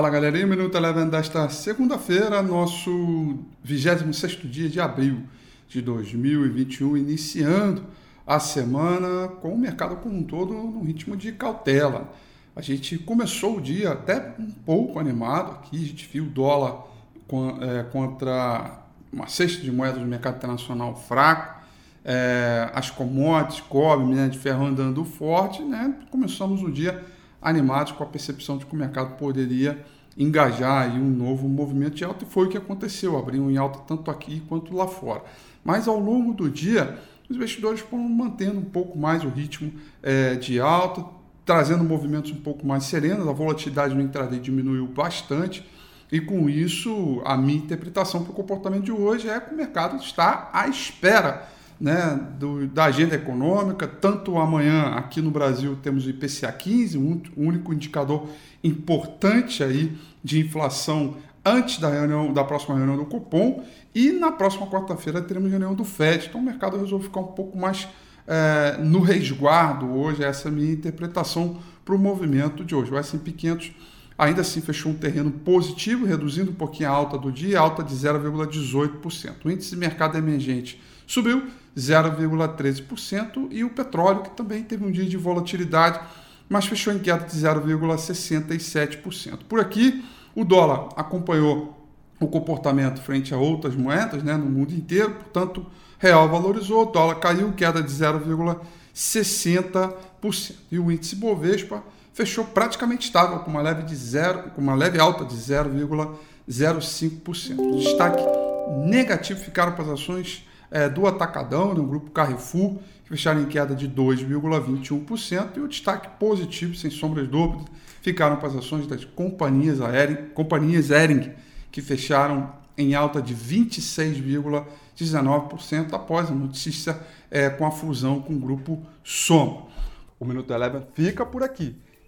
Fala galerinha, Minuto Eleven desta segunda-feira, nosso 26 dia de abril de 2021, iniciando a semana com o mercado como um todo no ritmo de cautela. A gente começou o dia até um pouco animado aqui, a gente viu o dólar é, contra uma cesta de moedas do mercado internacional fraco, é, as commodities, cobre, minério de ferro andando forte, né? Começamos o dia animados com a percepção de que o mercado poderia engajar em um novo movimento de alta, e foi o que aconteceu, abriu em alta tanto aqui quanto lá fora. Mas ao longo do dia, os investidores foram mantendo um pouco mais o ritmo é, de alta, trazendo movimentos um pouco mais serenos, a volatilidade no intraday diminuiu bastante, e com isso, a minha interpretação para o comportamento de hoje é que o mercado está à espera né, do, da agenda econômica. Tanto amanhã aqui no Brasil temos o IPCA 15, um único indicador importante aí de inflação antes da reunião da próxima reunião do Copom e na próxima quarta-feira teremos reunião do Fed. Então o mercado resolveu ficar um pouco mais é, no resguardo hoje. Essa é a minha interpretação para o movimento de hoje. O S&P 500 ainda assim fechou um terreno positivo, reduzindo um pouquinho a alta do dia, alta de 0,18%. O índice de mercado emergente subiu 0,13% e o petróleo, que também teve um dia de volatilidade, mas fechou em queda de 0,67%. Por aqui, o dólar acompanhou o comportamento frente a outras moedas né, no mundo inteiro, portanto, real valorizou, dólar caiu, queda de 0,60%. E o índice Bovespa fechou praticamente estável, com uma leve, de zero, com uma leve alta de 0,05%. Destaque negativo ficaram para as ações é, do Atacadão, no grupo Carrefour, que fecharam em queda de 2,21%, e o destaque positivo, sem sombra de dúvida, ficaram para as ações das companhias aéreas, companhias Ering, que fecharam em alta de 26,19% após a notícia é, com a fusão com o grupo Soma. O Minuto Eleven fica por aqui.